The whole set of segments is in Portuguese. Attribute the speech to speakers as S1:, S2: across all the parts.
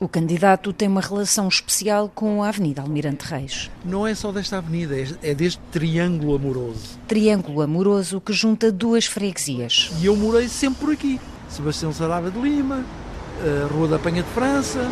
S1: O candidato tem uma relação especial com a Avenida Almirante Reis.
S2: Não é só desta avenida, é deste triângulo amoroso.
S1: Triângulo amoroso que junta duas freguesias.
S2: E eu morei sempre por aqui. Sebastião Sarava de Lima, eh, Rua da Penha de França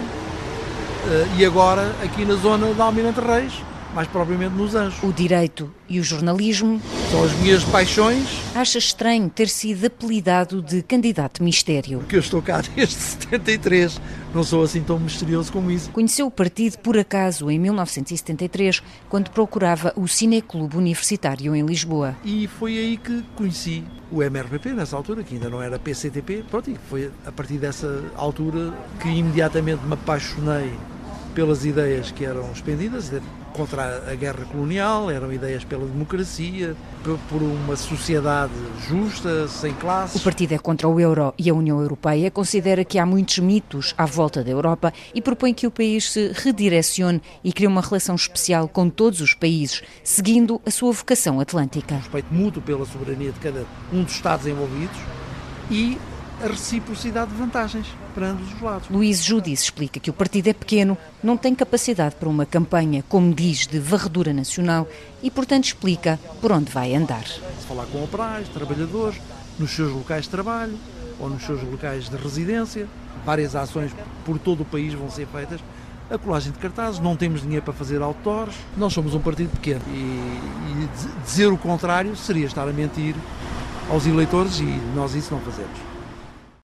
S2: eh, e agora aqui na zona da Almirante Reis mais propriamente nos Anjos.
S1: O direito e o jornalismo
S2: são as minhas paixões.
S1: Acha estranho ter sido apelidado de candidato mistério.
S2: Porque eu estou cá desde 73, não sou assim tão misterioso como isso.
S1: Conheceu o partido por acaso em 1973, quando procurava o Cineclube Universitário em Lisboa.
S2: E foi aí que conheci o MRPP nessa altura, que ainda não era PCTP. Pronto, e foi a partir dessa altura que imediatamente me apaixonei pelas ideias que eram expendidas, contra a guerra colonial, eram ideias pela democracia, por uma sociedade justa, sem classes.
S1: O partido é contra o euro e a União Europeia, considera que há muitos mitos à volta da Europa e propõe que o país se redirecione e crie uma relação especial com todos os países, seguindo a sua vocação atlântica.
S2: Respeito mútuo pela soberania de cada um dos Estados envolvidos e a reciprocidade de vantagens para ambos os lados.
S1: Luís Judice explica que o partido é pequeno, não tem capacidade para uma campanha, como diz, de varredura nacional e, portanto, explica por onde vai andar.
S2: Se falar com operários, trabalhadores, nos seus locais de trabalho ou nos seus locais de residência, várias ações por todo o país vão ser feitas. A colagem de cartazes, não temos dinheiro para fazer outdoors, nós somos um partido pequeno e, e dizer o contrário seria estar a mentir aos eleitores e nós isso não fazemos.